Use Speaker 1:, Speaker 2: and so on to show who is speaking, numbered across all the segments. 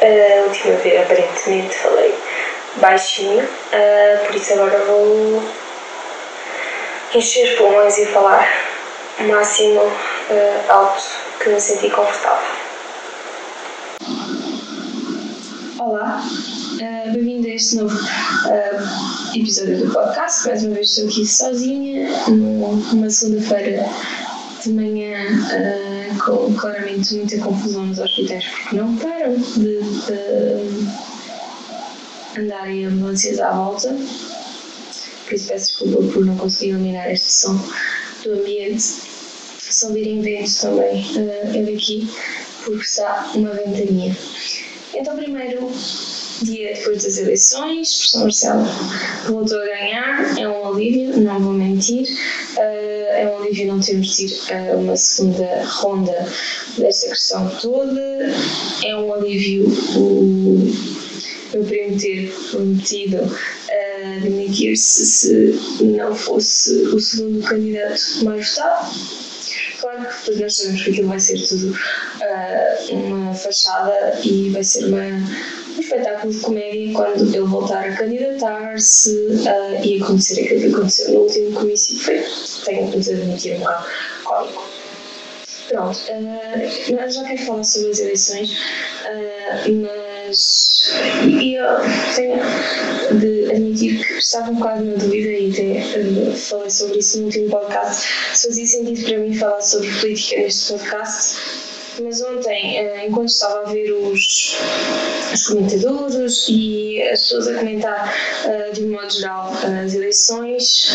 Speaker 1: Uh, a última vez, aparentemente, falei baixinho, uh, por isso agora vou encher os pulmões e falar o máximo uh, alto que me senti confortável. Olá, uh, bem-vindo a este novo episódio do podcast. Mais uma vez estou aqui sozinha, numa segunda-feira de manhã, com claramente muita confusão nos hospitais porque não param de, de andarem ambulâncias à volta. Por isso peço desculpa por não conseguir eliminar este som do ambiente. Se ouvirem vento também uh, é daqui, porque está uma ventania. Então, primeiro dia depois das eleições, professor Marcelo voltou a ganhar, é um alívio, não vou mentir, uh, é um alívio não termos tido uh, uma segunda ronda desta questão toda, é um alívio o meu primo ter prometido uh, demitir-se se não fosse o segundo candidato mais votado. Claro que depois nós sabemos que aquilo vai ser tudo uh, uma fachada e vai ser uma, espetáculo de comédia quando ele voltar a candidatar-se uh, e acontecer aquilo que aconteceu no último comício, foi, tenho que admitir, um bocado cómico. Pronto, uh, já quero falar sobre as eleições, uh, mas eu tenho de admitir que estava um bocado na dúvida e até falei sobre isso no último podcast, se fazia sentido para mim falar sobre política neste podcast. Mas ontem, uh, enquanto estava a ver os, os comentadores e as pessoas a comentar uh, de um modo geral as eleições,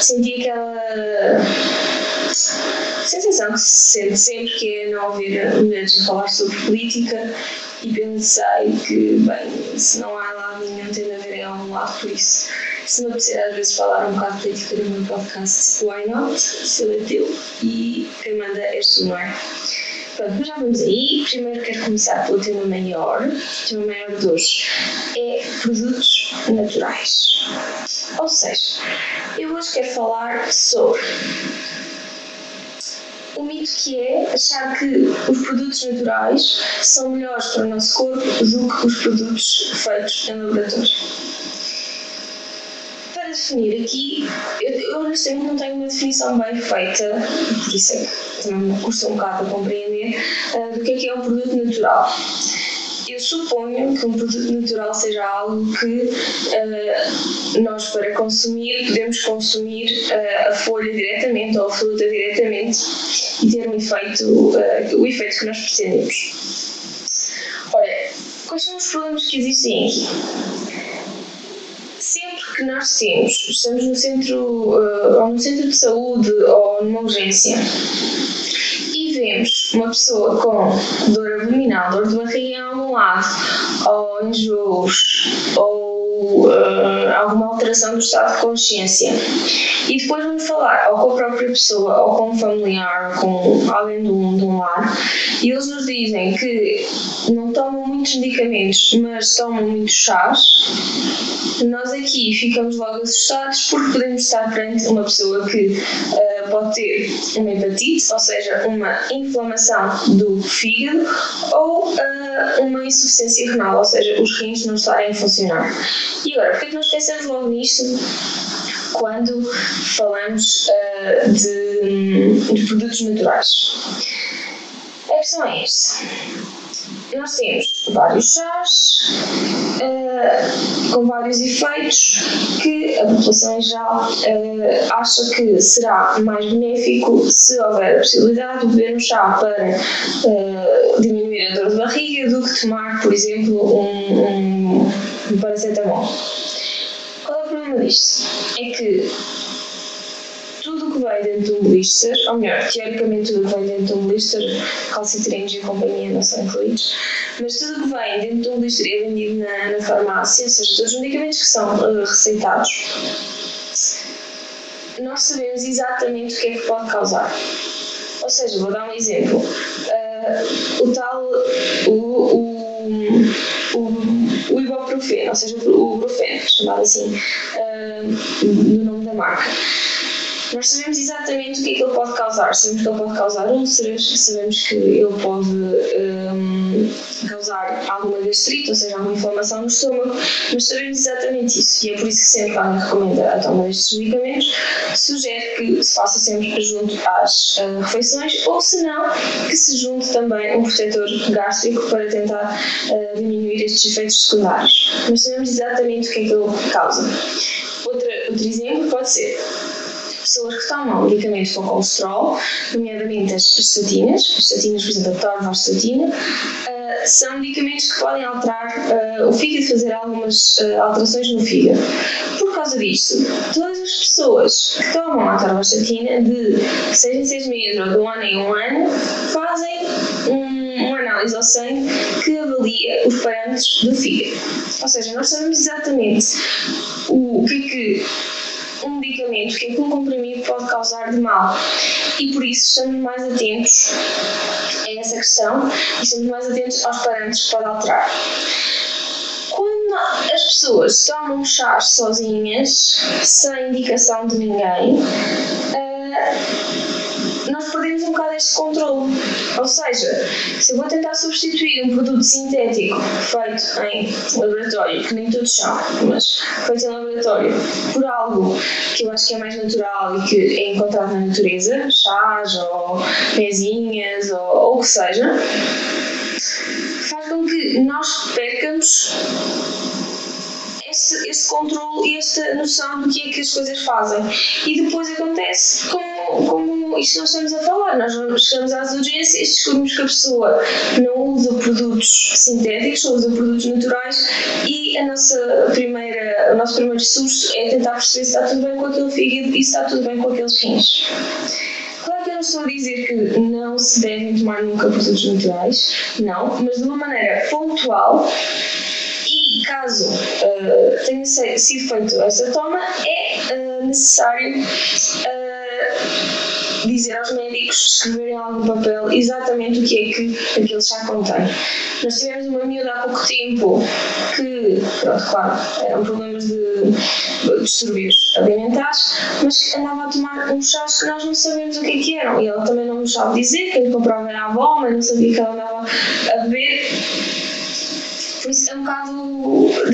Speaker 1: senti aquela sensação que se sente sempre que é não ouvir mulheres falar sobre política e pensei que, bem, se não há lado nenhum, tem de haver em algum lado, por isso, se me apetecer às vezes falar um bocado de política no meu podcast, why not? Se ele é teu e quem manda és não é? Mas já vamos aí. Primeiro quero começar pelo tema maior. O tema maior de hoje é produtos naturais. Ou seja, eu hoje quero falar sobre o mito que é achar que os produtos naturais são melhores para o nosso corpo do que os produtos feitos em laboratório. Para definir aqui, eu, eu honestamente não tenho uma definição bem feita, por isso é que também me custa um bocado a compreender uh, do que é que é um produto natural eu suponho que um produto natural seja algo que uh, nós, para consumir, podemos consumir uh, a folha diretamente ou a fruta diretamente e ter um efeito, o efeito que nós pretendemos. Ora, quais são os problemas que existem aqui? Que estamos no centro, ou no centro de saúde ou numa urgência, vemos uma pessoa com dor abdominal, dor de barriga em algum lado, ou enjoos, ou uh, alguma alteração do estado de consciência, e depois vamos falar ou com a própria pessoa, ou com um familiar, ou com alguém de um, de um e eles nos dizem que não tomam muitos medicamentos, mas tomam muitos chás, nós aqui ficamos logo assustados porque podemos estar perante uma pessoa que uh, pode ter uma hepatite, ou seja, uma inflamação do fígado, ou uh, uma insuficiência renal, ou seja, os rins não estarem a funcionar. E agora, porquê é que nós pensamos logo nisto? quando falamos uh, de, de, produtos naturais. A questão é esta. Nós temos vários chás uh, com vários efeitos que a população em geral uh, acha que será mais benéfico se houver a possibilidade de beber um chá para diminuir a dor de barriga do que tomar, por exemplo, um, um, um paracetamol. Problema disto? É que vem dentro de um blister, ou melhor, teoricamente tudo que vem dentro de um blister, calcitrinos e companhia não são incluídos, mas tudo que vem dentro de um blister é vendido na, na farmácia, ou seja, todos os medicamentos que são uh, receitados, nós sabemos exatamente o que é que pode causar. Ou seja, vou dar um exemplo. Uh, o tal, o, o, o o ibuprofeno, ou seja, o brufeno, chamado assim uh, no nome da marca. Nós sabemos exatamente o que é que ele pode causar. Sabemos que ele pode causar úlceras, sabemos que ele pode um, causar alguma gastrite, ou seja, alguma inflamação no estômago, mas sabemos exatamente isso e é por isso que sempre que alguém recomenda a toma destes medicamentos, sugere que se faça sempre junto às uh, refeições ou se não, que se junte também um protetor gástrico para tentar uh, diminuir estes efeitos secundários. Mas sabemos exatamente o que é que ele causa. Outra, outro exemplo pode ser pessoas que tomam medicamentos com colesterol, nomeadamente as estatinas, as estatinas, por exemplo, a torvastatina, uh, são medicamentos que podem alterar uh, o fígado, fazer algumas uh, alterações no fígado. Por causa disto, todas as pessoas que tomam a torvastatina de 6 em 6 meses ou de um ano em um ano fazem um, uma análise ao sangue que avalia os parâmetros do fígado. Ou seja, nós sabemos exatamente o que é que um medicamento, que que um comprimido pode causar de mal. E por isso estamos mais atentos a essa questão e estamos mais atentos aos parâmetros que pode alterar. Quando as pessoas tomam chás sozinhas, sem indicação de ninguém, nós perdemos um bocado este controle. Ou seja, se eu vou tentar substituir um produto sintético feito em laboratório, que nem todos são, mas feito em laboratório, por algo que eu acho que é mais natural e que é encontrado na natureza, chás ou pezinhas ou, ou o que seja, faz com que nós percamos este, este controle e esta noção do que é que as coisas fazem. E depois acontece como, como isto nós estamos a falar. Nós chegamos às urgências, descobrimos que a pessoa não usa produtos sintéticos, só usa produtos naturais e a nossa primeira, o nosso primeiro susto é tentar perceber se está tudo bem com aquele fígado e se está tudo bem com aqueles rins. Claro que eu não estou a dizer que não se devem tomar nunca produtos naturais, não, mas de uma maneira pontual e caso uh, tenha sido feita essa toma, é uh, necessário uh, dizer aos médicos, escreverem algum papel exatamente o que é que aquele chá contém. Nós tivemos uma miúda há pouco tempo que, pronto, claro, eram problemas de distúrbios alimentares, mas que andava a tomar uns chás que nós não sabemos o que é que eram. E ela também não nos sabe dizer, quem comprava era a avó, mas não sabia que ela andava a beber por isso é um bocado.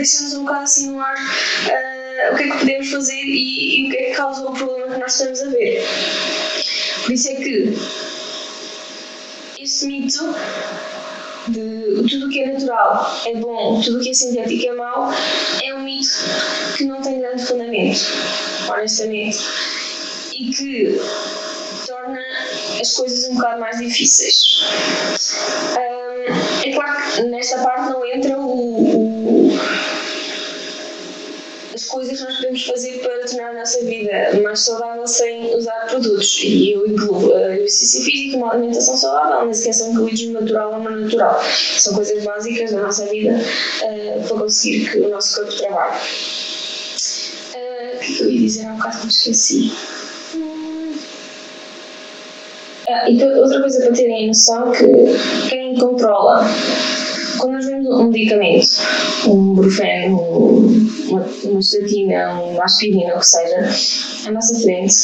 Speaker 1: Deixa-nos um bocado assim no ar uh, o que é que podemos fazer e, e, o que é que causa o problema que nós estamos a ver. Por isso é que este mito de tudo o que é natural é bom, tudo o que é sintético é mau, é um mito que não tem grande fundamento, honestamente. E que torna as coisas um bocado mais difíceis. Um, é claro que nesta parte não entra o, o, coisas que nós podemos fazer para tornar a nossa vida mais saudável sem usar produtos. E eu incluo uh, exercício físico, uma alimentação saudável, nem sequer são incluídos no natural ou no natural. São coisas básicas da nossa vida uh, para conseguir que o nosso corpo trabalhe. Uh, o que eu ia dizer há um bocado que me esqueci? Ah, e outra coisa para terem noção que quem controla quando nós vemos um medicamento, um brufeno, uma, uma estatina, uma aspirina, o que seja, à nossa frente,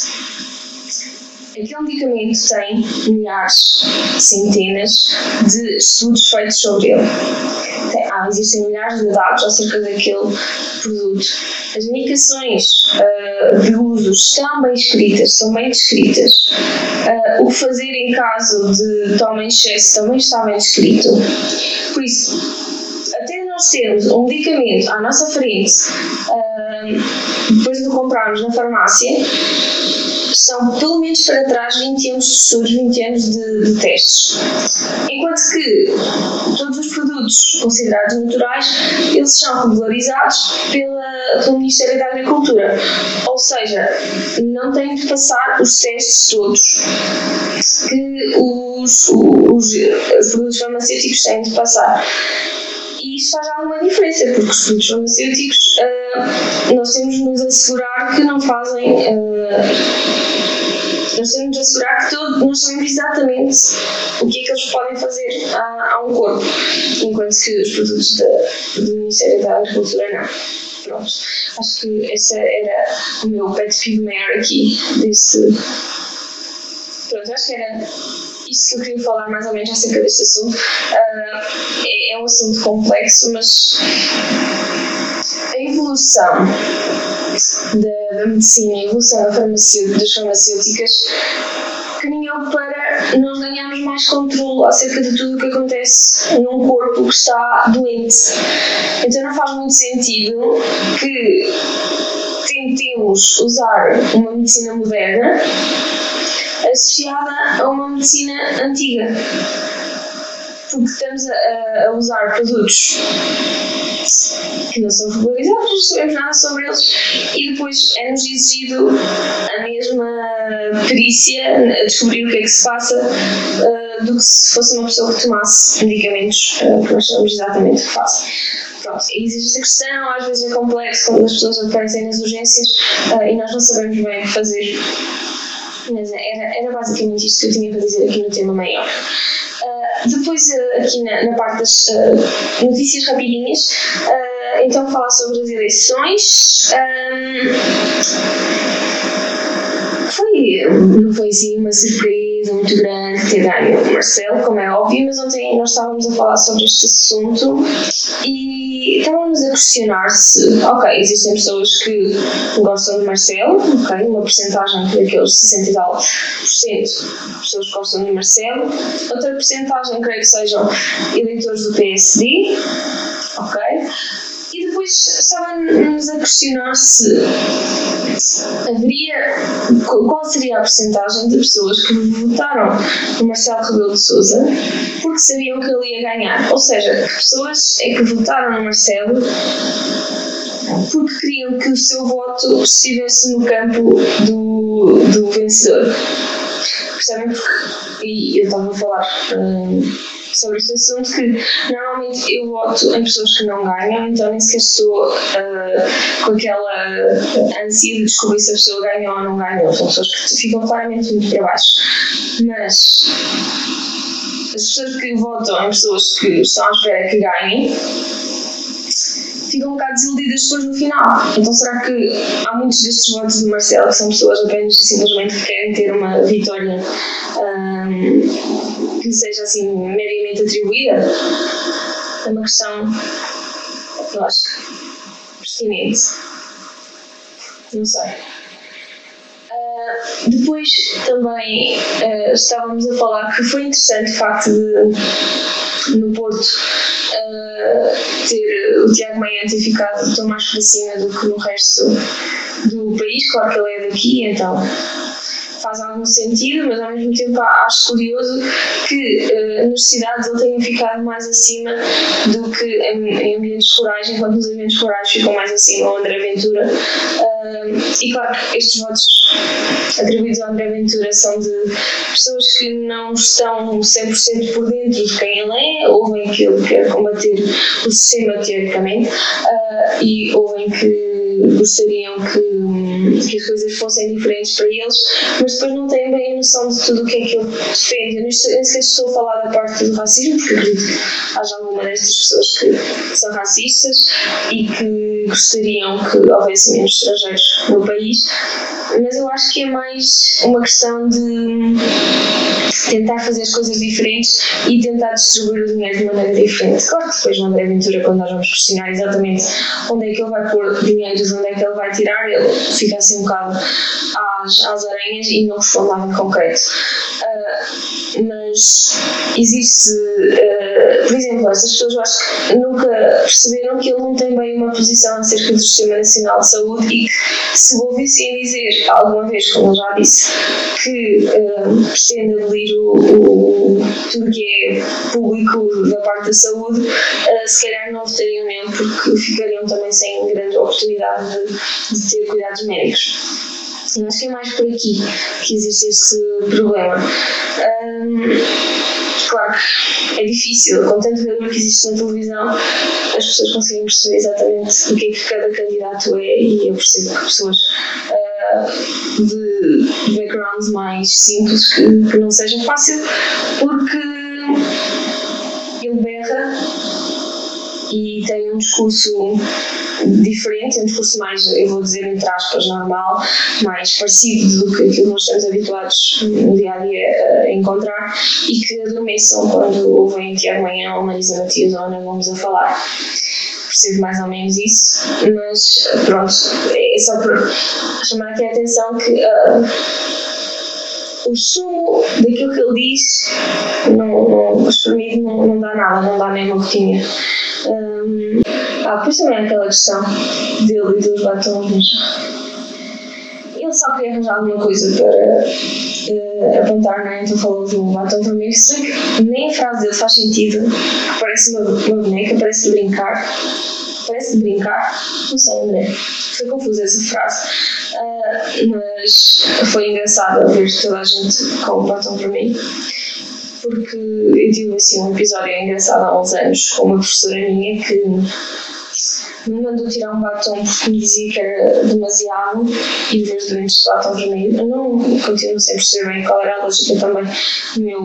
Speaker 1: aquele medicamento tem milhares, centenas de estudos feitos sobre ele. Tem, ah, existem milhares de dados acerca daquele produto. As indicações uh, de uso estão bem escritas, são bem descritas. Uh, o fazer em caso de toma em excesso também está bem descrito. Por isso, até nós termos um medicamento à nossa frente, uh, depois de o comprarmos na farmácia, são pelo menos para trás 20 anos de estudos, 20 anos de, de, testes. Enquanto que todos os produtos considerados naturais, eles são regularizados pela, pelo Ministério da Agricultura. Ou seja, não têm de passar os testes todos que os, os, os produtos farmacêuticos têm de passar e isso faz alguma diferença, porque os produtos farmacêuticos uh, nós temos de nos assegurar que não fazem. Uh, nós temos de assegurar que todo, nós sabemos exatamente o que é que eles podem fazer a, a um corpo, enquanto que os produtos da, do Ministério da Agricultura não. Pronto, acho que esse era o meu pet peeve maior aqui, desse. Pronto, acho que era isso que eu queria falar mais ou menos acerca deste assunto. Uh, é, é, um assunto complexo, mas a evolução da, da medicina, a evolução farmacêutica, das farmacêuticas caminhou para nós ganharmos mais controle acerca de tudo o que acontece num corpo que está doente. Então não faz muito sentido que tentemos usar uma medicina moderna associada a uma medicina antiga. Porque estamos a, a usar produtos que não são regularizados, não sabemos nada sobre eles e depois é-nos exigido a mesma perícia a descobrir o que é que se passa uh, do que se fosse uma pessoa que tomasse medicamentos uh, que nós sabemos exatamente o que faz. Pronto, existe esta questão, às vezes é complexo quando as pessoas aparecem nas urgências uh, e nós não sabemos bem o que fazer. Mas era, era basicamente isto que eu tinha para dizer aqui no tema maior. Uh, depois, uh, aqui na, na, parte das uh, notícias rapidinhas, então falar sobre as eleições. Um, foi, não foi assim uma surpresa muito grande ter ganho o Marcelo, como é óbvio, mas ontem nós estávamos a falar sobre este assunto e estávamos a questionar se, ok, existem pessoas que gostam de Marcelo, ok, uma porcentagem daqueles 60 e tal por cento pessoas que gostam de Marcelo, outra porcentagem creio que sejam eleitores do PSD, ok, depois estávamos a questionar se haveria. qual seria a porcentagem de pessoas que votaram no Marcelo Rebelo de Souza porque sabiam que ele ia ganhar. Ou seja, que pessoas é que votaram no Marcelo porque queriam que o seu voto estivesse no campo do, do vencedor. Percebem? E eu estava a falar. Hum, sobre este assunto que normalmente eu voto em pessoas que não ganham, então nem sequer estou uh, com aquela ânsia de descobrir se a pessoa ganhou ou não ganhou. São pessoas que ficam claramente muito para baixo. Mas as pessoas que votam em pessoas que estão à espera que ganhem ficam um bocado desiludidas depois no final. Então será que há muitos destes votos de Marcelo que são pessoas apenas e simplesmente que querem ter uma vitória um, que seja assim meramente atribuída? É uma questão, eu acho pertinente. Não sei. Uh, depois também uh, estávamos a falar que foi interessante o facto de no Porto uh, ter o Tiago Maia ter ficado tão mais para cima do que no resto do país, claro que ele é daqui, então faz algum sentido, mas ao mesmo tempo acho curioso que uh, nas cidades ele tenha ficado mais acima do que em, em ambientes rurais, enquanto nos ambientes rurais ficam mais acima o André Ventura. Uh, e claro que estes votos atribuídos ao André Ventura são de pessoas que não estão 100% por dentro de quem ele é, ouvem que ele quer combater o sistema teoricamente uh, e ouvem que gostariam que, que as coisas fossem diferentes para eles, mas depois não têm bem a noção de tudo o que é que ele defende. Eu nem sequer estou a falar da parte do racismo, porque acredito que haja alguma destas pessoas que são racistas e que gostariam que houvesse menos estrangeiros no país, mas eu acho que é mais uma questão de tentar fazer as coisas diferentes e tentar distribuir o dinheiro de maneira diferente. Claro que depois no André Ventura, quando nós vamos questionar exatamente onde é que ele vai pôr dinheiro de onde é que ele vai tirar, ele fica assim um bocado às, às aranhas e não responde nada de concreto. Uh, mas existe, uh, por exemplo, essas pessoas eu acho que nunca perceberam que ele não tem bem uma posição acerca do Sistema Nacional de Saúde e que se ouvissem dizer alguma vez, como já disse, que uh, pretende abolir o, o, tudo que é público da parte da saúde, uh, se calhar não votariam nele porque ficariam também sem grande oportunidade de, de ter cuidados médicos. Sim, acho que é mais por aqui que existe esse problema. claro, é difícil, com tanto valor que existe na televisão, as pessoas conseguem perceber exatamente o que é que cada candidato é e eu percebo que pessoas uh, de backgrounds mais simples que, que não seja fácil, porque ele berra e tem um discurso diferente, um discurso mais, eu vou dizer entre aspas, normal, mais parecido do que aquilo que nós estamos habituados no dia a dia a encontrar e que adormeçam quando ouvem Tiago Manhã ou Marisa Matias ou Ana Gomes a falar. Percebo mais ou menos isso, mas pronto, é só para chamar aqui a atenção que uh, o sumo daquilo que ele diz não, não, mim não, não dá nada, não dá nem uma gotinha. Um, ah, depois também é aquela questão dele e dos batons. Só queria arranjar alguma coisa para uh, apontar, né? Então falou do batom vermelho. Nem a frase dele faz sentido. Parece uma, uma boneca, parece de brincar. Parece de brincar. Não sei, André. Foi confusa essa frase. Uh, mas foi engraçado ver toda a gente com o batom vermelho porque eu tive assim um episódio engraçado há uns anos com uma professora minha que me mandou tirar um batom porque me dizia que era demasiado e os doentes de batom vermelho. Eu não continuo sem perceber bem qual era a lógica também. Meu,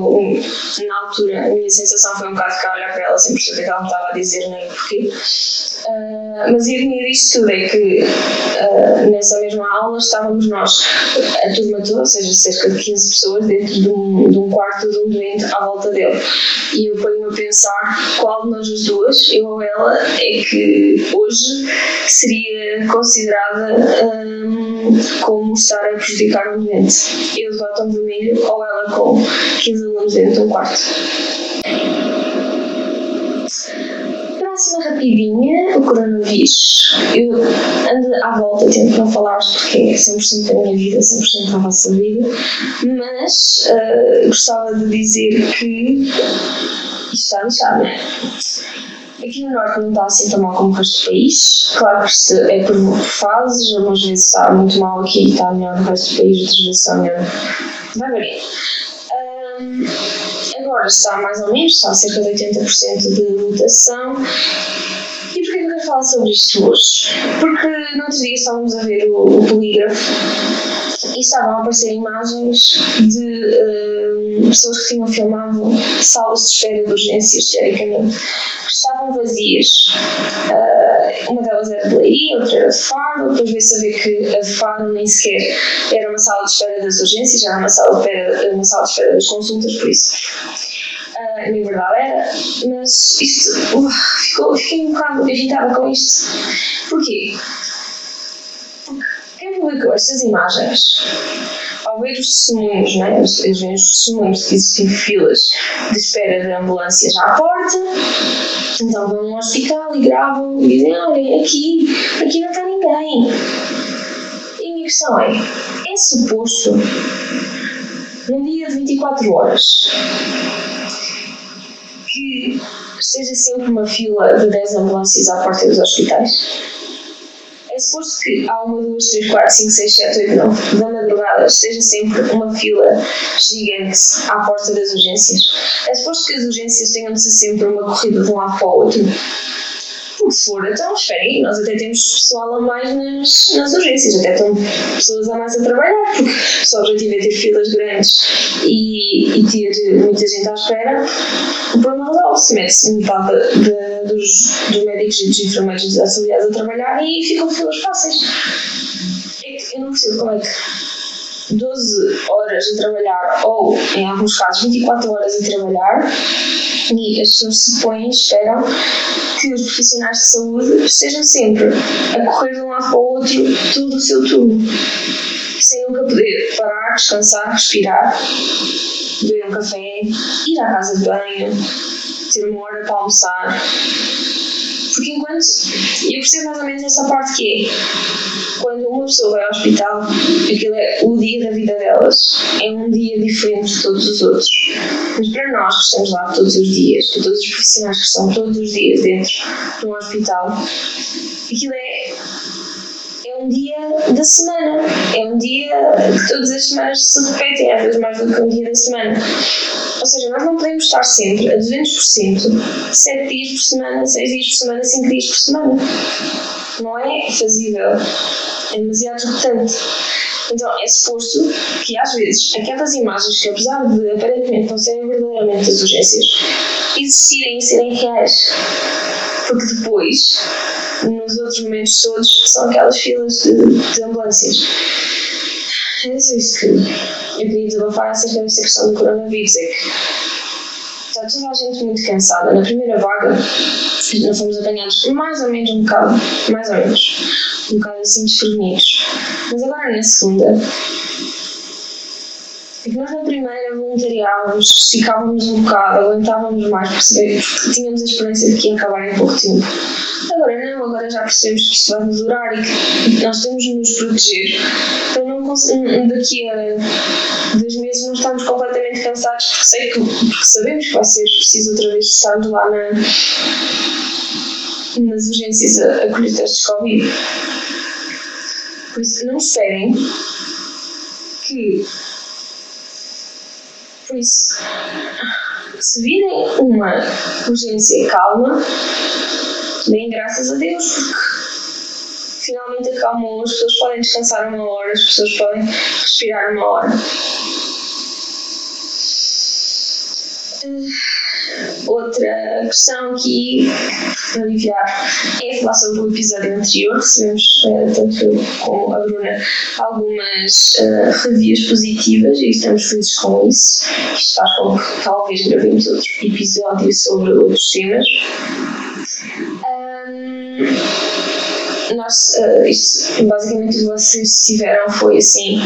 Speaker 1: na altura, a minha sensação foi um bocado ficar a olhar para ela sem perceber o que ela me estava a dizer nem porquê. Uh, mas a ironia disto tudo é que uh, nessa mesma aula estávamos nós, a turma toda, ou seja, cerca de 15 pessoas, dentro de um, de um quarto de um doente à volta dele. E eu ponho-me a pensar qual de nós as duas, eu ou ela, é que hoje seria considerada um, como estar a prejudicar um doente. Eu de batom vermelho ou ela com 15 alunos dentro de um quarto. Próxima rapidinha, o coronavírus. Eu ando à volta, tento não falar porque é 100% da minha vida, 100% da vossa vida, mas uh, gostava de dizer que isto está lixado? Aqui no Norte não está assim tão mal como o resto do país. Claro que é por fases, umas vezes está muito mal aqui e está melhor no resto do país, outras vezes está melhor. Vai variando. Um, agora está mais ou menos, está cerca de 80% de mutação. E porquê que eu quero falar sobre isto hoje? Porque no outro dia estávamos a ver o, o polígrafo e estavam a aparecer imagens de uh, pessoas que tinham filmado salas de espera de urgências, teoricamente, que estavam vazias. Uh, uma delas era de Leiria, outra era de Faro, depois veio saber que a de Faro nem sequer era uma sala de espera das urgências, era uma sala de espera, uma sala de espera das consultas, por isso. Uh, na verdade era, mas isto uh, ficou, fiquei um bocado irritada com isto. Porquê? Publicou estas imagens, ao ver os testemunhos, né, veem os testemunhos que existem filas de espera de ambulâncias à porta, então vão ao hospital e gravam e dizem: olhem, aqui, aqui não está ninguém. E a minha questão é: é suposto, num dia de 24 horas, que esteja sempre uma fila de 10 ambulâncias à porta dos hospitais? É suposto que há uma, duas, três, quatro, cinco, seis, sete, oito, nove da madrugada esteja sempre uma fila gigante à porta das urgências. É suposto que as urgências tenham de ser sempre uma corrida de um lado para o outro. Se for, então espera aí, nós até temos pessoal a mais nas, nas urgências, até estão pessoas a mais a trabalhar, porque se o objetivo é ter filas grandes e, e ter muita gente à espera, o problema resolve-se, mete-se metade de, dos, dos médicos e dos enfermeiros dos auxiliares a trabalhar e ficam filas fáceis. É eu não percebo como é que 12 horas a trabalhar, ou em alguns casos 24 horas a trabalhar, e as pessoas se põem e esperam que os profissionais de saúde estejam sempre a correr de um lado para o outro todo o seu turno, sem nunca poder parar, descansar, respirar, beber um café, ir à casa de banho, ter uma hora para almoçar. Porque enquanto. Eu percebo mais ou menos essa parte que é. Quando uma pessoa vai ao hospital, aquilo é o dia da vida delas. É um dia diferente de todos os outros. Mas para nós que estamos lá todos os dias, para todos os profissionais que estão todos os dias dentro de um hospital, aquilo é um dia da semana. É um dia que todas as semanas se repetem, às vezes mais do que um dia da semana. Ou seja, nós não podemos estar sempre a 200%, 7 dias por semana, 6 dias por semana, 5 dias por semana. Não é fazível. É demasiado repetente. Então é suposto que às vezes aquelas imagens que apesar de aparentemente não serem verdadeiramente as urgências, existirem e serem reais Porque depois, nos outros momentos todos, são aquelas filas de, de ambulâncias. É isso que eu queria desabafar acerca desta questão do coronavírus. É que está toda a gente muito cansada. Na primeira vaga, nós fomos apanhados mais ou menos um bocado, mais ou menos, um bocado assim desprevenidos. Mas agora na segunda, que nós na primeira voluntariávamos, esticávamos um bocado, aguentávamos mais, porque tínhamos a esperança de que ia acabar em pouco tempo. Agora não, agora já percebemos que isto vai nos durar e que nós temos de nos proteger para não daqui a dois meses não estamos completamente cansados porque, sei que, porque sabemos que vai ser preciso outra vez estarmos lá na, nas urgências a, a colher testes Covid. Por isso, não esperem que. Por isso, se virem uma urgência calma, deem graças a Deus, porque finalmente acalmou, as pessoas podem descansar uma hora, as pessoas podem respirar uma hora. Outra questão aqui para aliviar é falar sobre o episódio anterior. Recebemos, uh, tanto como a Bruna, algumas uh, positivas e estamos felizes com isso. Isto faz com que talvez gravemos outro episódio sobre outros temas. Nós, uh, isto, basicamente o que vocês tiveram foi assim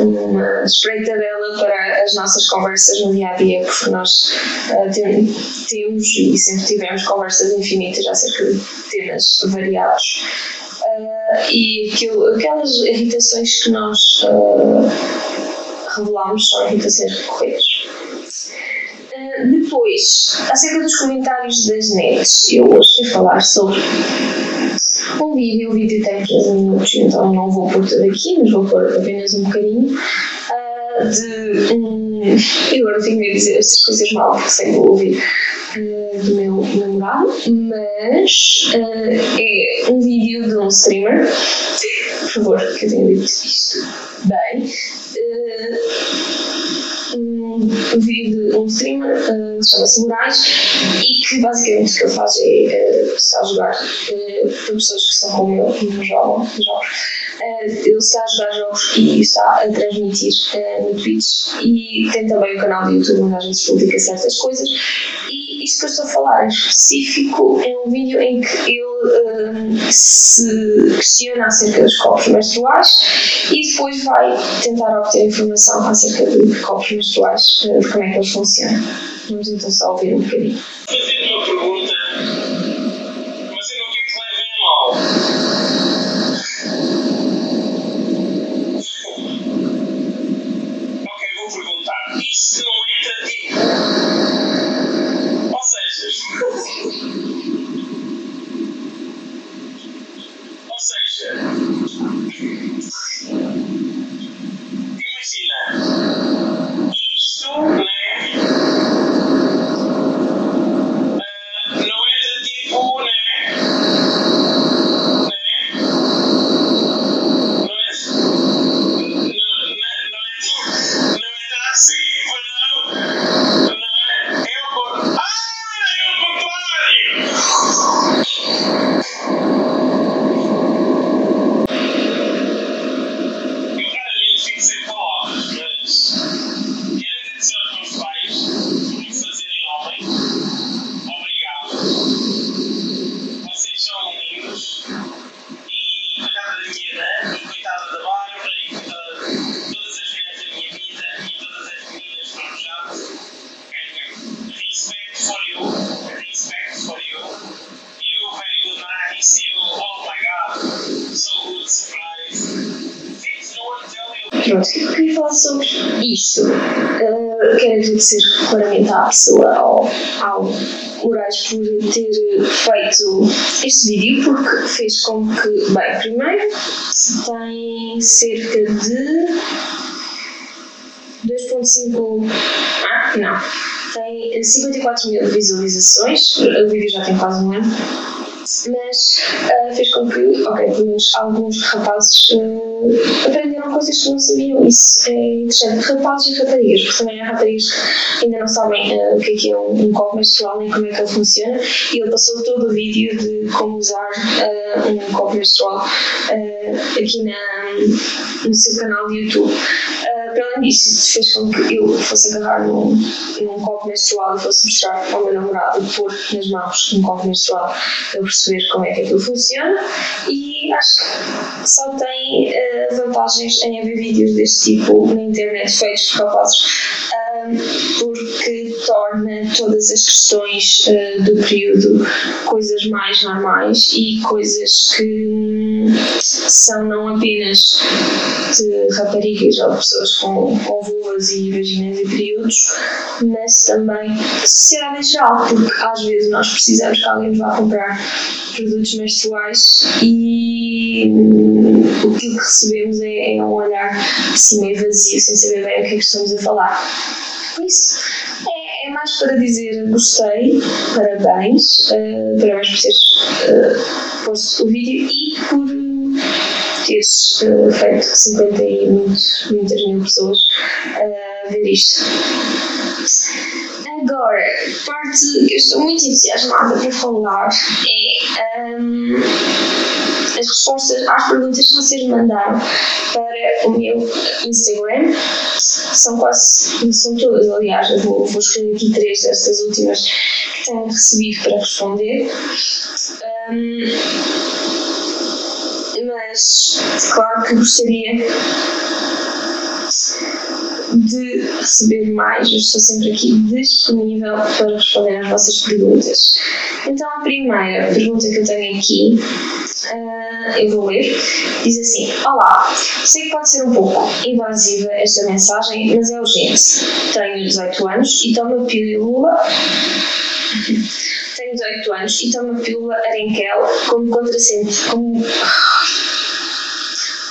Speaker 1: uma espreitadela para as nossas conversas no dia a dia, porque nós uh, temos e sempre tivemos conversas infinitas acerca de temas variados. Uh, e aquilo, aquelas irritações que nós revelámos são irritações recorrentes. Depois, acerca dos comentários das nets, eu hoje quero falar sobre um vídeo. O vídeo tem 15 minutos, então não vou pôr tudo aqui, mas vou pôr apenas um bocadinho. Uh, de um. Eu agora tenho medo de dizer estas coisas mal, porque sei que vou ouvir. Uh, do meu namorado, mas uh, é um vídeo de um streamer. Por favor, que eu tenha dito isto bem um vídeo de um streamer uh, chama-se e que basicamente o que ele faz é uh, está a jogar uh, para pessoas que são como eu, não jogam jogos. Uh, ele está a jogar jogos e está a transmitir no Twitch e tem também o canal do YouTube onde às vezes publica certas coisas e isto que eu estou a falar em específico é um vídeo em que ele se questiona acerca dos copos menstruais e depois vai tentar obter informação acerca de copos menstruais, de como é que eles funcionam. Vamos então só ouvir um bocadinho.
Speaker 2: Fazer uma pergunta,
Speaker 1: Pronto, eu queria falar sobre isto. Uh, quero agradecer claramente à pessoa, ao, ao Moraes, por ter feito este vídeo, porque fez com que, bem, primeiro tem cerca de 2.5. Ah, não. Tem 54 mil visualizações. O vídeo já tem quase um ano. Mas uh, fez com que, ok, pelo menos alguns rapazes uh, aprenderam coisas que não sabiam. Isso é interessante. Rapazes e raparigas, porque também há raparigas que ainda não sabem uh, o que é, que é um, um copo menstrual nem como é que ele funciona. E ele passou todo o vídeo de como usar um copo menstrual aqui na, no seu canal de YouTube. Além disso, fez com que eu fosse agarrar num, num copo menstrual e fosse mostrar ao meu namorado pôr nas mãos um copo menstrual para perceber como é que aquilo funciona. E acho que só tem uh, vantagens em haver vídeos deste tipo na internet feitos por rapazes porque torna todas as questões uh, do período coisas mais normais e coisas que são não apenas de raparigas ou pessoas com, com vulvas e vaginas e períodos, mas também sociedade em geral, porque às vezes nós precisamos que alguém nos vá comprar produtos menstruais e o que recebemos é, é um olhar assim meio vazio, sem saber bem o que é que estamos a falar. Por isso, é, é mais para dizer gostei, parabéns, uh, parabéns por teres uh, posto o vídeo e por teres uh, feito 50 e muitos, muitas mil pessoas a uh, ver isto. Agora, parte que eu estou muito entusiasmada para falar é um, as respostas às perguntas que vocês mandaram para o meu Instagram. São quase, são todas, aliás, eu vou, vou escolher aqui três destas últimas que tenho recebido para responder. Um, mas, claro que gostaria de receber mais, eu estou sempre aqui disponível para responder às vossas perguntas. Então, a primeira pergunta que eu tenho aqui, uh, eu vou ler, diz assim: Olá, sei que pode ser um pouco invasiva esta mensagem, mas é urgente. Tenho 18 anos e tomo a pílula. Tenho 18 anos e tomo a pílula Arenkel como contraceptivo. Como...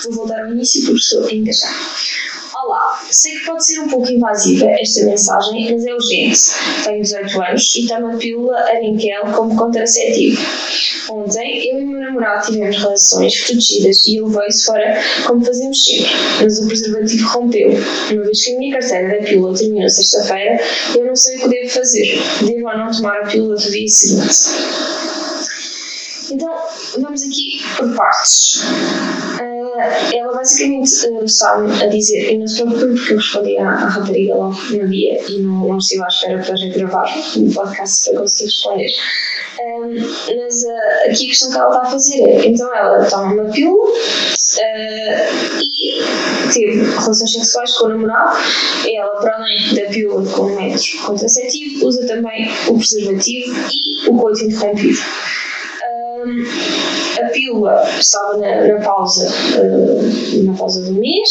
Speaker 1: Vou voltar ao início porque estou a engajar. Olá, sei que pode ser um pouco invasiva esta mensagem, mas é urgente. Tenho 18 anos e tomo a pílula Arenkel como contraceptivo. Ontem, eu e o meu namorado tivemos relações protegidas e ele veio-se fora como fazemos sempre, mas o preservativo rompeu. Uma vez que a minha carteira da pílula terminou sexta-feira, eu não sei o que devo fazer. Devo ou não tomar a pílula do dia seguinte? Então, vamos aqui por partes. Uh, ela basicamente uh, está-me a dizer, e não se preocupe porque eu respondi à, à rapariga logo no dia e não, não estive à espera para a gente gravar um podcast para conseguir responder. Um, mas uh, aqui a questão que ela está a fazer é, então ela toma uma pílula e teve relações sexuais com o namorado, ela para além da pílula com método contraceptivo, usa também o preservativo e o coito interrompido a pílula estava na, na pausa, uh, na pausa do mês,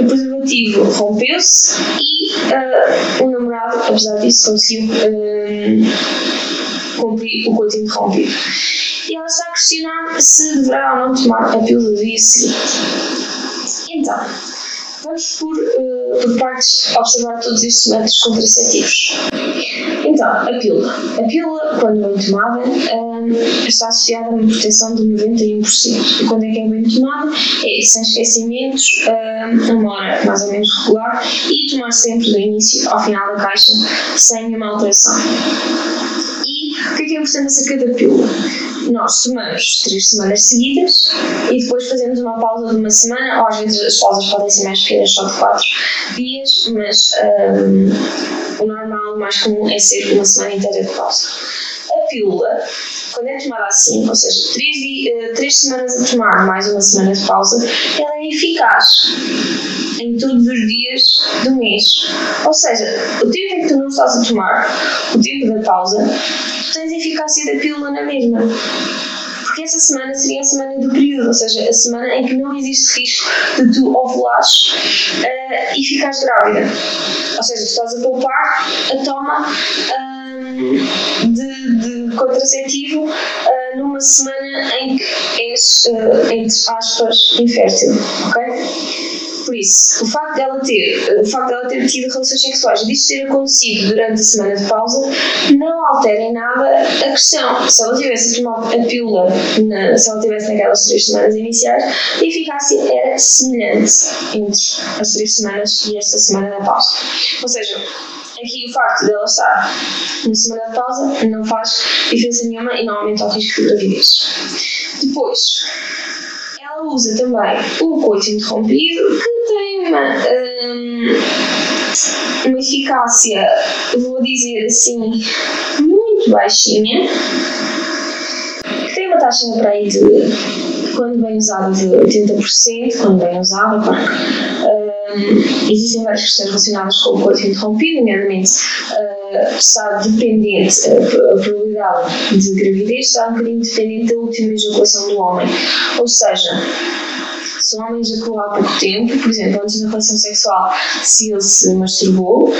Speaker 1: o preservativo rompeu-se e uh, o namorado, apesar disso, conseguiu um, cumprir o coito interrompido. E ela está a questionar se deverá ou não tomar a pílula do dia seguinte. Então, vamos por, uh, por partes observar todos estes métodos contraceptivos. Então, a pílula. A pílula, quando bem tomada, um, está associada a uma proteção de 91%. E quando é que é bem tomada? É sem esquecimentos, um, uma hora mais ou menos regular e tomar sempre do início ao final da caixa sem nenhuma alteração. O que é que é importante acerca da pílula? nós tomamos três semanas seguidas e depois fazemos uma pausa de uma semana, ou às vezes as pausas podem ser mais pequenas, só de quatro dias, mas um, o normal, o mais comum é ser uma semana inteira de pausa. A pílula, quando é tomada assim, ou seja, três, dias, três semanas a tomar mais uma semana de pausa, ela é eficaz em todos os dias do mês. Ou seja, o tempo em que tu não estás a tomar, o tempo da pausa, tu tens a eficácia da pílula na mesma. Porque essa semana seria a semana do período, ou seja, a semana em que não existe risco de tu ovulares uh, e ficares grávida. Ou seja, tu estás a poupar a toma um, de, de, contraceptivo uh, numa semana em que és, uh, entre aspas, infértil. Ok? Por isso, o facto dela ter, o facto dela ter tido relações sexuais disto ter acontecido durante a semana de pausa não altera em nada a, questão, se ela tivesse a tomar a pílula, na, se ela tivesse naquelas três semanas iniciais, a eficácia era semelhante entre as três semanas e esta semana da pausa. Ou seja, aqui o facto dela estar na semana de pausa não faz diferença nenhuma e não aumenta o risco de gravidez. Depois, ela usa também o coito interrompido, que tem uma, hum, uma eficácia, vou dizer assim, muito baixinha, que tem uma taxa para aí de, quando bem usada, de 80%, quando bem usada, claro. Hum, existem várias questões relacionadas com o coito interrompido, nomeadamente uh, está dependente, uh, a probabilidade de gravidez está um bocadinho dependente da última ejaculação do homem. Ou seja, se o homem ejaculou há pouco tempo, por exemplo, antes da relação sexual, se ele se masturbou, uh,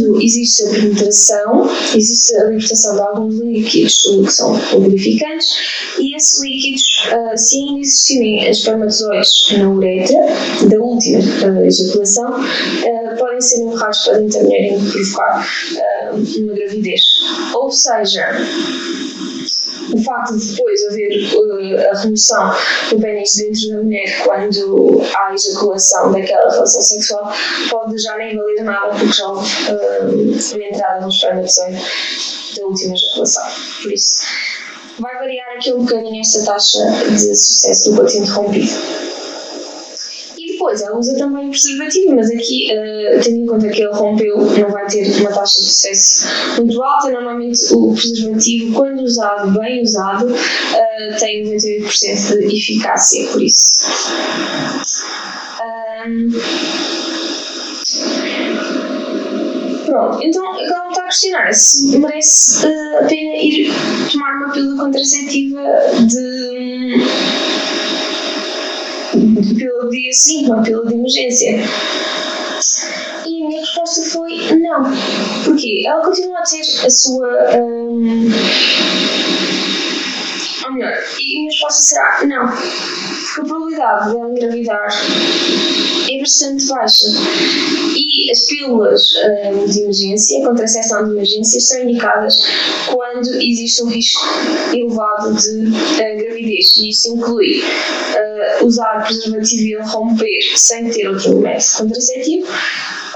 Speaker 1: quando existe a penetração, existe a libertação de alguns líquidos que são lubrificantes e esses líquidos, uh, se ainda existirem espermatozoides na uretra, da última uh, ejaculação, uh, podem ser empurrados para dentro da mulher e provocar uma gravidez. Ou seja, o facto de depois haver uh, a remoção do pênis dentro da mulher quando há ejaculação daquela relação sexual pode já nem valer nada porque já houve uh, uma entrada no espermatozoide da última ejaculação. Por isso, vai variar aqui um bocadinho esta taxa de sucesso do paciente rompido. Depois, ela usa também o preservativo, mas aqui, uh, tendo em conta que ele rompeu, não vai ter uma taxa de sucesso muito alta. Normalmente, o preservativo, quando usado, bem usado, uh, tem 98% de eficácia, por isso. Um, Pronto, então ela está a questionar se merece uh, a pena ir tomar uma pílula contraceptiva de. Dia 5, uma pílula de emergência. E a minha resposta foi não. Porquê? Ela continua a ter a sua. Um, ou melhor, e a minha resposta será não. Porque a probabilidade dela engravidar é bastante baixa. E as pílulas um, de emergência, contracepção de emergência, são indicadas quando existe um risco elevado de uh, gravidez. E isso inclui uh, usar preservativo e romper sem ter outro método contraceptivo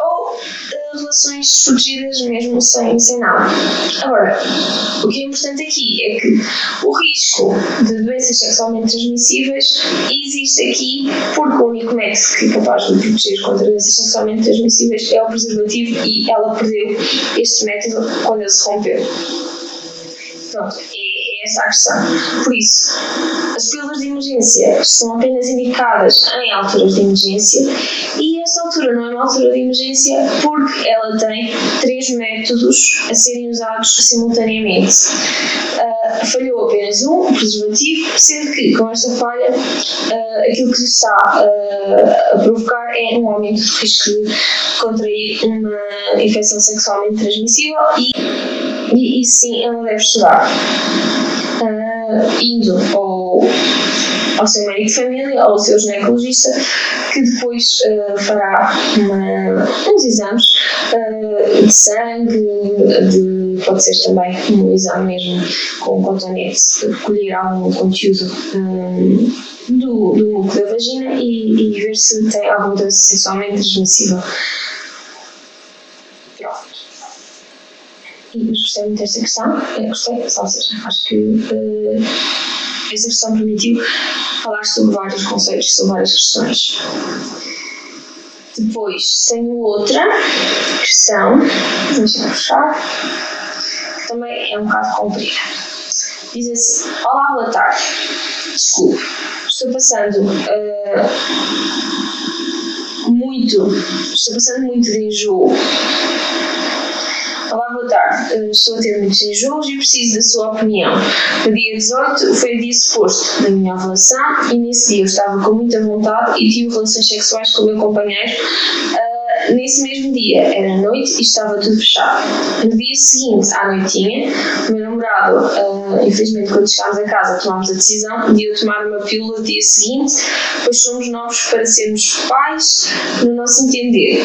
Speaker 1: ou uh, relações surgidas mesmo sem, sem nada. Agora, o que é importante aqui é que o risco de doenças sexualmente transmissíveis existe aqui porque o único método que é capaz de proteger contra doenças sexualmente transmissíveis é o preservativo e ela perdeu este método quando ele se rompeu. Pronto, essa a questão. Por isso, as pílulas de emergência são apenas indicadas em alturas de emergência e esta altura não é uma altura de emergência porque ela tem três métodos a serem usados simultaneamente. Uh, falhou apenas um, o preservativo, sendo que com esta falha uh, aquilo que está uh, a provocar é um aumento do risco de contrair uma infecção sexualmente transmissível e, e, e sim ela deve estudar. Indo ao ao seu médico de família ao seu ginecologista, que depois uh, fará uma, uns exames uh, de sangue, de, pode ser também um exame mesmo com cotonete, colher algum conteúdo um, do, do muco da vagina e, e ver se tem alguma doença sexualmente transmissível. E gostei muito desta questão, eu gostei, ou seja, acho que uh, esta questão permitiu falar sobre vários conceitos, sobre várias questões. Depois tenho outra questão, deixa-me fechar, que também é um bocado comprida. Diz assim: Olá, boa tarde. Desculpe, estou passando uh, muito, estou passando muito de enjoo Olá, boa tarde. Estou a ter muitos enjoos e preciso da sua opinião. No dia 18 foi o dia suposto da minha ovulação e nesse dia eu estava com muita vontade e tive relações sexuais com o meu companheiro Uh, nesse mesmo dia era noite e estava tudo fechado. No dia seguinte, à noitinha, o meu namorado, uh, infelizmente, quando chegámos a casa, tomámos a decisão de eu tomar uma pílula no dia seguinte, pois somos novos para sermos pais, no nosso entender.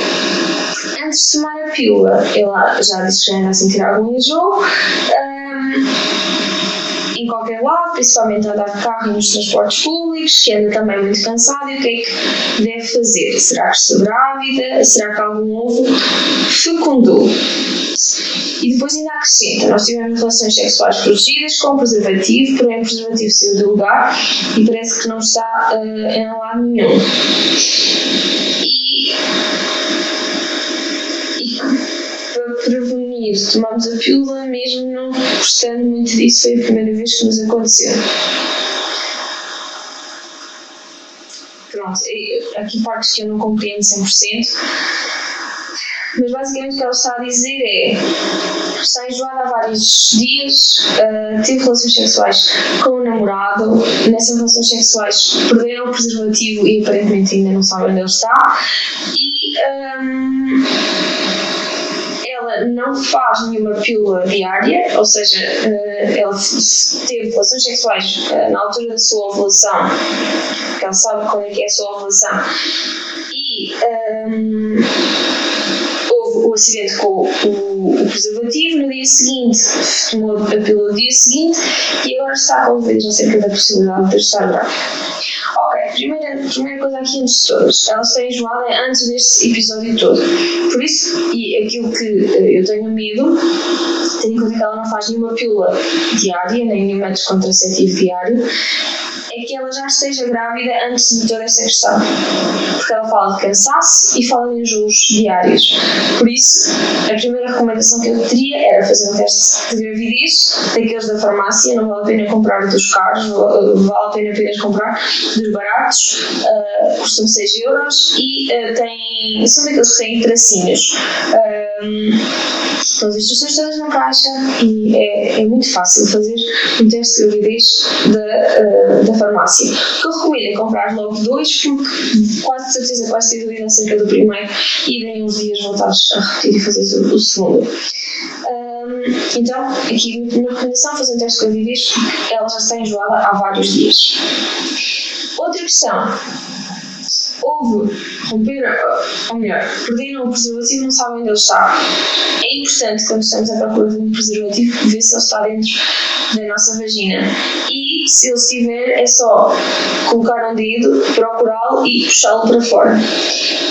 Speaker 1: Antes de tomar a pílula, ela já disse que já era a sentir algum enjoo. Um, em qualquer lado, principalmente andar de carro nos transportes públicos, que anda também muito cansado, e o que é que deve fazer? Será que estou grávida? Será que algum ovo fecundou? E depois ainda acrescenta, nós tivemos relações sexuais protegidas com preservativo, porém o preservativo saiu do lugar e parece que não está uh, em lado nenhum. Prevenir, tomamos a pílula mesmo não gostando muito disso, foi a primeira vez que nos aconteceu. Pronto, aqui partes que eu não compreendo 100%, mas basicamente o que ela está a dizer é está enjoada há vários dias, uh, teve relações sexuais com o namorado, nessas relações sexuais perderam o preservativo e aparentemente ainda não sabem onde ele está e um, não faz nenhuma pílula diária, ou seja, uh, ela teve relações sexuais uh, na altura da sua ovulação, ela sabe quando é que é a sua ovulação e um, o acidente com o, o, preservativo, no dia seguinte tomou a pílula no dia seguinte e agora está com dúvidas acerca da possibilidade de estar grávida. Ok, primeira, primeira coisa aqui antes de todas, ela está enjoada antes deste episódio todo. Por isso, e aquilo que eh, eu tenho medo, tendo em conta que ela não faz nenhuma pílula diária, nem nenhum método contraceptivo diário, é que ela já esteja grávida antes de toda esta questão. Porque ela fala de cansaço e fala de enjoos diários. Por isso, a primeira recomendação que eu teria era fazer um teste de gravidez, daqueles da farmácia, não vale a pena comprar dos caros, vale a pena apenas comprar dos baratos, uh, custam 6 euros e uh, tem, são daqueles que têm tracinhos. Um, Estão as instruções todas na caixa e é, é muito fácil fazer um teste de gravidez da, uh, da farmácia. O que eu recomendo é comprar logo dois, porque quase certeza vais ter dúvida acerca do primeiro e daí uns dias voltares a repetir e fazer o, o segundo. Então, aqui na recomendação, fazer um teste de gravidez, ela já está enjoada há vários dias. Outra questão houve romper, ou melhor, perderam o preservativo e não sabem onde ele está. É importante, quando estamos à procura de um preservativo, ver se ele está dentro da nossa vagina. E se ele estiver, é só colocar um dedo, procurá-lo e puxá-lo para fora.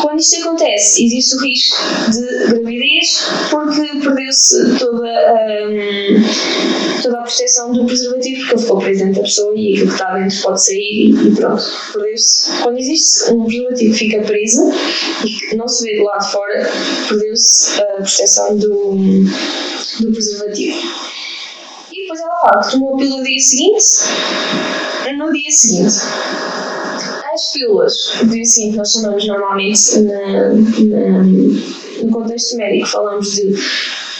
Speaker 1: Quando isto acontece, existe o risco de gravidez porque perdeu-se toda, um, toda a proteção do preservativo, porque ele ficou preso dentro da pessoa e aquilo que está dentro pode sair e, pronto, perdeu-se. Quando existe um preservativo que fica preso e não se vê do lado de fora, perdeu-se a proteção do, do preservativo. E depois ela fala que tomou a pílula no dia seguinte, no dia seguinte as pílulas do dia seguinte nós chamamos normalmente na, na, no contexto médico falamos de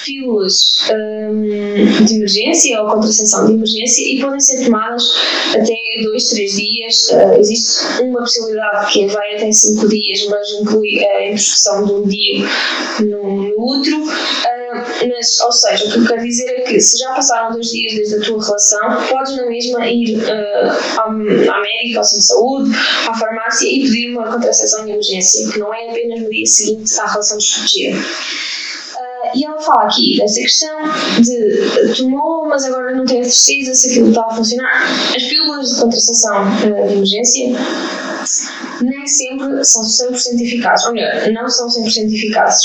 Speaker 1: pílulas um, de emergência ou contracepção de emergência e podem ser tomadas até 2, 3 dias. Uh, existe uma possibilidade que vai até 5 dias, mas inclui a introdução de um dia no, no útero. Uh, mas, ou seja, o que eu quero dizer é que se já passaram dois dias desde a tua relação, podes na mesma ir uh, à médica, ao centro de saúde, à farmácia e pedir uma contracepção de emergência, que não é apenas no dia seguinte à relação desprotegida e ela fala aqui dessa questão de tomou, mas agora não tem a certeza se aquilo está a funcionar. As pílulas de contracepção de emergência nem sempre são 100% eficazes, ou melhor, não são 100% eficazes.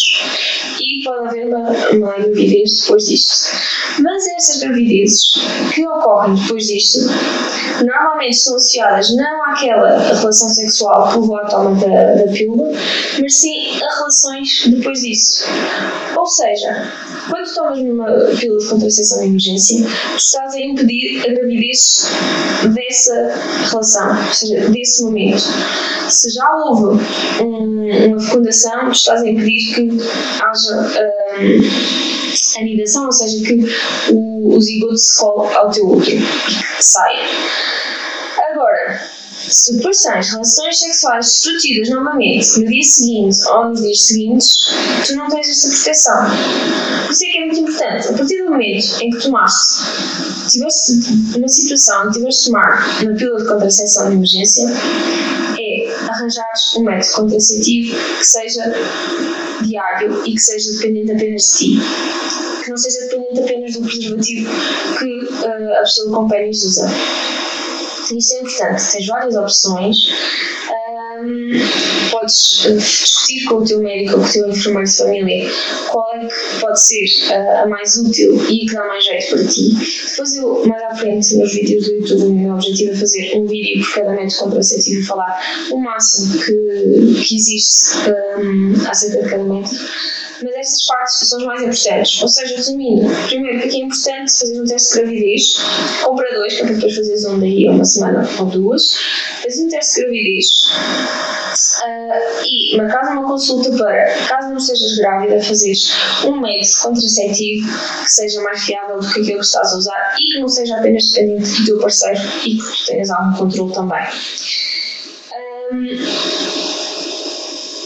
Speaker 1: E pode haver uma, uma gravidez depois disto. Mas essas gravidezes que ocorrem depois disto normalmente são associadas não àquela relação sexual que levou à toma da, da pílula, mas sim a relações depois disso. Ou seja, quando tomas uma pílula de contracepção de emergência, tu estás a impedir a gravidez dessa relação, ou seja, desse momento. Se já houve um, uma fecundação, tu estás a impedir que haja um, anidação, ou seja, que o, o zigoto se cole ao teu útero e que saia. Agora, Se depois tens relações sexuais destrutidas novamente no dia seguinte ou nos dias seguintes, tu não tens esta proteção. Por isso é que é muito importante, a partir do momento em que tomaste, tiveste uma situação tiveste de tomar uma pílula de contracepção de emergência, é arranjar um método contraceptivo que seja diário e que seja dependente apenas de ti. Que não seja dependente apenas do preservativo que uh, a pessoa com pênis usa. Isso é importante. Tens várias opções. Um, podes uh, discutir com o teu médico ou com o teu enfermeiro de família qual é que pode ser uh, a mais útil e que dá mais jeito para ti. Depois eu, mais à frente, nos vídeos do YouTube, o meu objetivo é fazer um vídeo por cada método contraceptivo e falar o máximo que, que existe um, acerca de cada método mas estas partes são as mais importantes. Ou seja, resumindo, primeiro, que é importante fazer um teste de gravidez, ou para dois, que é para depois fazeres um daí uma semana ou duas. Fazes um teste de gravidez uh, e marcares uma consulta para, caso não estejas grávida, fazeres um método contraceptivo que seja mais fiável do que aquele que estás a usar e que não seja apenas dependente do teu parceiro e que tu tenhas algum controle também. Um,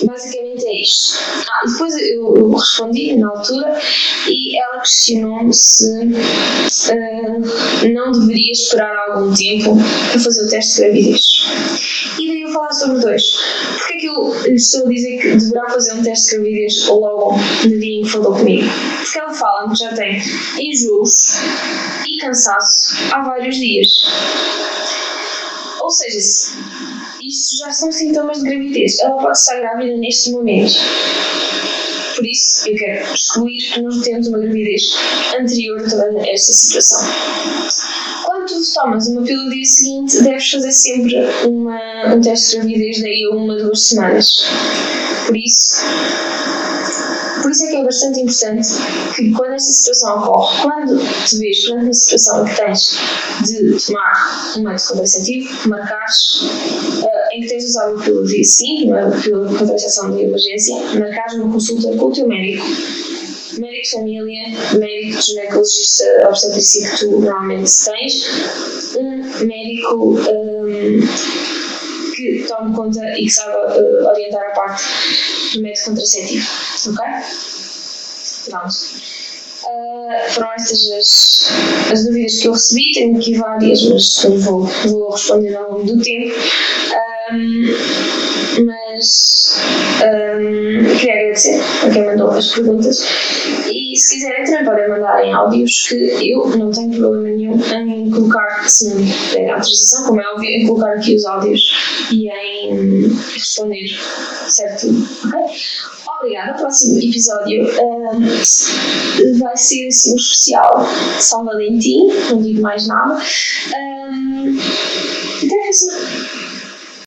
Speaker 1: basicamente isto. Ah, depois eu, eu, respondi na altura e ela questionou-me se uh, não deveria esperar algum tempo para fazer o teste de gravidez. E daí eu falar sobre dois. Porque é que eu lhe estou a dizer que deverá fazer um teste de gravidez logo no dia em que falou comigo? Porque ela fala que já tem enjoos e cansaço há vários dias. Ou seja, isto já são sintomas de gravidez. Ela pode estar grávida neste momento. Por isso, eu quero excluir que nós temos uma gravidez anterior a toda esta situação. Quando tu tomas uma pílula no dia seguinte, deves fazer sempre uma, um teste de gravidez daí a uma, duas semanas. Por isso, por isso é que é bastante importante que quando esta situação ocorre, quando te vês perante uma situação que tens de tomar um método contraceptivo, marcares uh, em que tens de usar uma pílula de seguinte, uma pílula de contracepção de emergência, marcares uma consulta com o teu médico. Médico de família, médico ginecologista obstetrícia que tu normalmente tens, um médico um, que tome conta e que saiba uh, orientar a parte do método contraceptivo, ok? Pronto. Uh, foram estas as, as dúvidas que eu recebi, tenho aqui várias, mas vou, vou responder ao longo do tempo. Um, mas um, queria agradecer a quem mandou as perguntas e se quiserem também podem mandar em áudios que eu não tenho problema nenhum em colocar, se não tem autorização, como é óbvio, em colocar aqui os áudios e em responder certo? Ok? Obrigada. O próximo episódio um, vai ser assim um especial São Valentim, não digo mais nada. Um, até a próxima.